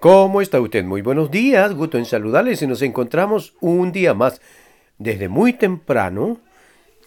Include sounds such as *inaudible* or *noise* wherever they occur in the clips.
¿Cómo está usted? Muy buenos días, gusto en saludarles y nos encontramos un día más desde muy temprano,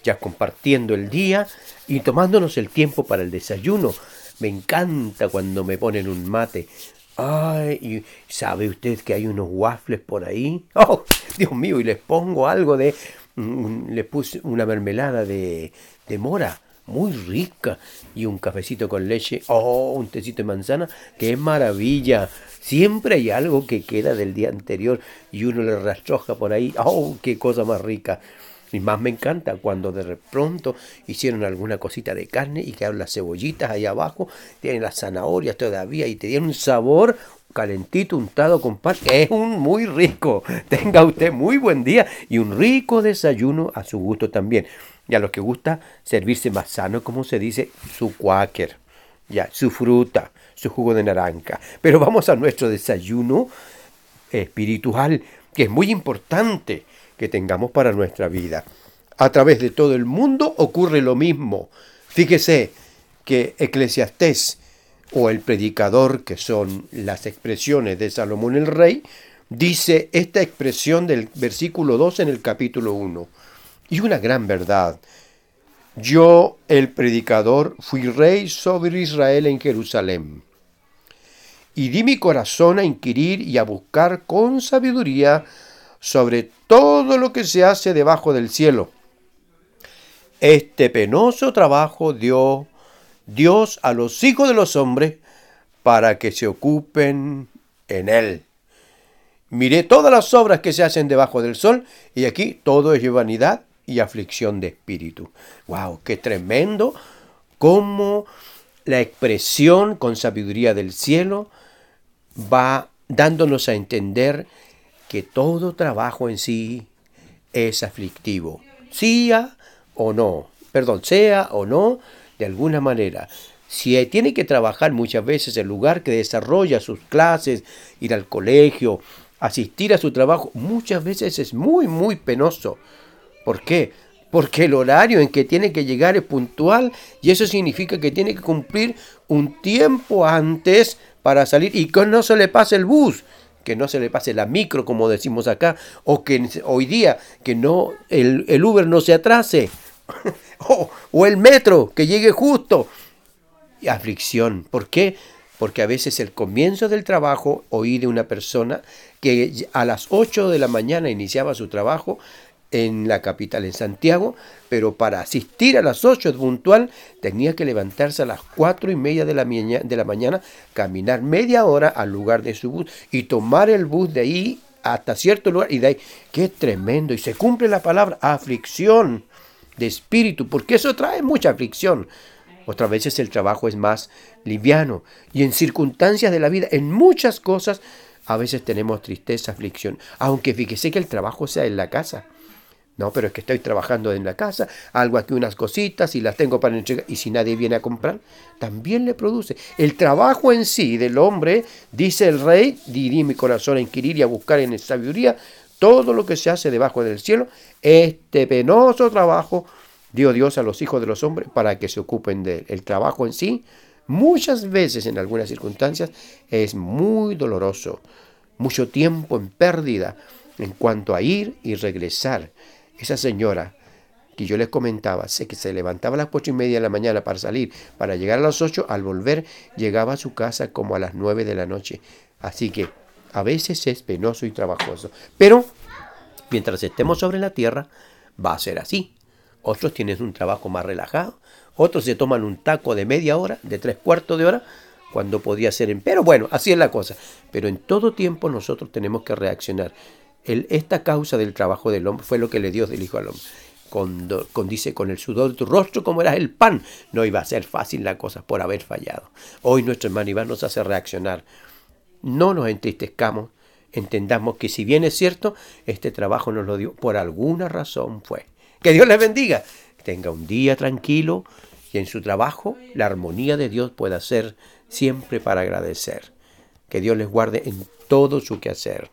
ya compartiendo el día y tomándonos el tiempo para el desayuno. Me encanta cuando me ponen un mate. Ay, ¿sabe usted que hay unos waffles por ahí? *laughs* Oh, Dios mío, y les pongo algo de... mm, Le puse una mermelada de, de mora muy rica y un cafecito con leche, oh, un tecito de manzana, qué maravilla. Siempre hay algo que queda del día anterior y uno le rastroja por ahí, oh, qué cosa más rica. Y más me encanta cuando de pronto hicieron alguna cosita de carne y quedaron las cebollitas ahí abajo, tienen las zanahorias todavía y te dieron un sabor calentito untado con pan. Es un muy rico. *laughs* Tenga usted muy buen día y un rico desayuno a su gusto también. Y a los que gusta servirse más sano, como se dice, su quaker, ya, su fruta, su jugo de naranja. Pero vamos a nuestro desayuno espiritual, que es muy importante que tengamos para nuestra vida. A través de todo el mundo ocurre lo mismo. Fíjese que Eclesiastés o el predicador, que son las expresiones de Salomón el rey, dice esta expresión del versículo 2 en el capítulo 1. Y una gran verdad. Yo, el predicador, fui rey sobre Israel en Jerusalén. Y di mi corazón a inquirir y a buscar con sabiduría sobre todo lo que se hace debajo del cielo. Este penoso trabajo dio Dios a los hijos de los hombres para que se ocupen en él. Miré todas las obras que se hacen debajo del sol y aquí todo es vanidad y aflicción de espíritu. ¡Wow! ¡Qué tremendo! Cómo la expresión con sabiduría del cielo va dándonos a entender que todo trabajo en sí es aflictivo, sea o no, perdón, sea o no, de alguna manera. Si tiene que trabajar muchas veces el lugar que desarrolla sus clases, ir al colegio, asistir a su trabajo, muchas veces es muy, muy penoso. ¿Por qué? Porque el horario en que tiene que llegar es puntual y eso significa que tiene que cumplir un tiempo antes para salir y que no se le pase el bus, que no se le pase la micro, como decimos acá, o que hoy día que no el, el Uber no se atrase, *laughs* o, el metro que llegue justo. Y aflicción. ¿Por qué? Porque a veces el comienzo del trabajo, oí de una persona que a las 8 de la mañana iniciaba su trabajo en la capital, en Santiago, pero para asistir a las 8 puntual tenía que levantarse a las 4 y media de la, de la mañana, caminar media hora al lugar de su bus y tomar el bus de ahí hasta cierto lugar y de ahí, qué tremendo, y se cumple la palabra aflicción de espíritu, porque eso trae mucha aflicción. Otras veces el trabajo es más liviano y en circunstancias de la vida, en muchas cosas, a veces tenemos tristeza, aflicción, aunque fíjese que el trabajo sea en la casa. No, pero es que estoy trabajando en la casa, algo aquí unas cositas y las tengo para entregar. Y si nadie viene a comprar, también le produce. El trabajo en sí del hombre, dice el rey, dirí mi corazón a inquirir y a buscar en sabiduría todo lo que se hace debajo del cielo. Este penoso trabajo dio Dios a los hijos de los hombres para que se ocupen de él. El trabajo en sí, muchas veces en algunas circunstancias, es muy doloroso. Mucho tiempo en pérdida en cuanto a ir y regresar esa señora que yo les comentaba, sé que se levantaba a las ocho y media de la mañana para salir, para llegar a las ocho, al volver llegaba a su casa como a las nueve de la noche. Así que a veces es penoso y trabajoso. Pero mientras estemos sobre la tierra, va a ser así. Otros tienen un trabajo más relajado, otros se toman un taco de media hora, de tres cuartos de hora, cuando podía ser en... Pero bueno, así es la cosa. Pero en todo tiempo nosotros tenemos que reaccionar esta causa del trabajo del hombre fue lo que le dio del Hijo al hombre. Con, dice, con el sudor de tu rostro como era el pan, no iba a ser fácil la cosa por haber fallado. Hoy nuestro hermano Iván nos hace reaccionar. No nos entristezcamos, entendamos que si bien es cierto, este trabajo nos lo dio por alguna razón fue. Que Dios les bendiga, tenga un día tranquilo y en su trabajo la armonía de Dios pueda ser siempre para agradecer. Que Dios les guarde en todo su quehacer.